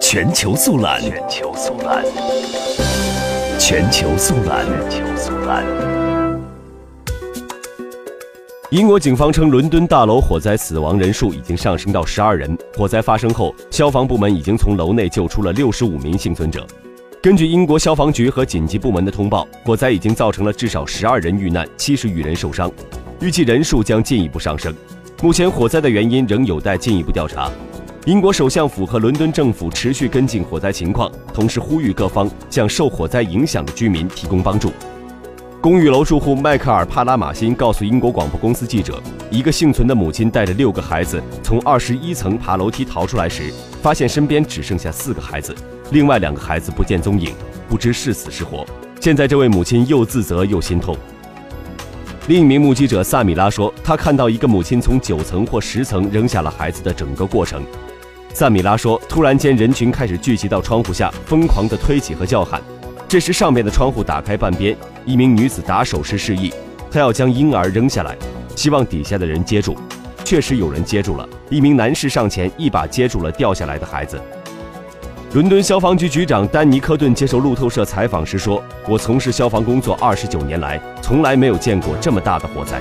全球速览，全球速览，全球速览，全球速览。英国警方称，伦敦大楼火灾死亡人数已经上升到十二人。火灾发生后，消防部门已经从楼内救出了六十五名幸存者。根据英国消防局和紧急部门的通报，火灾已经造成了至少十二人遇难，七十余人受伤，预计人数将进一步上升。目前，火灾的原因仍有待进一步调查。英国首相府和伦敦政府持续跟进火灾情况，同时呼吁各方向受火灾影响的居民提供帮助。公寓楼住户迈克尔·帕拉马辛告诉英国广播公司记者，一个幸存的母亲带着六个孩子从二十一层爬楼梯逃出来时，发现身边只剩下四个孩子，另外两个孩子不见踪影，不知是死是活。现在，这位母亲又自责又心痛。另一名目击者萨米拉说，他看到一个母亲从九层或十层扔下了孩子的整个过程。萨米拉说：“突然间，人群开始聚集到窗户下，疯狂地推起和叫喊。这时，上面的窗户打开半边，一名女子打手势示意，她要将婴儿扔下来，希望底下的人接住。确实有人接住了，一名男士上前一把接住了掉下来的孩子。”伦敦消防局局长丹尼科顿接受路透社采访时说：“我从事消防工作二十九年来，从来没有见过这么大的火灾。”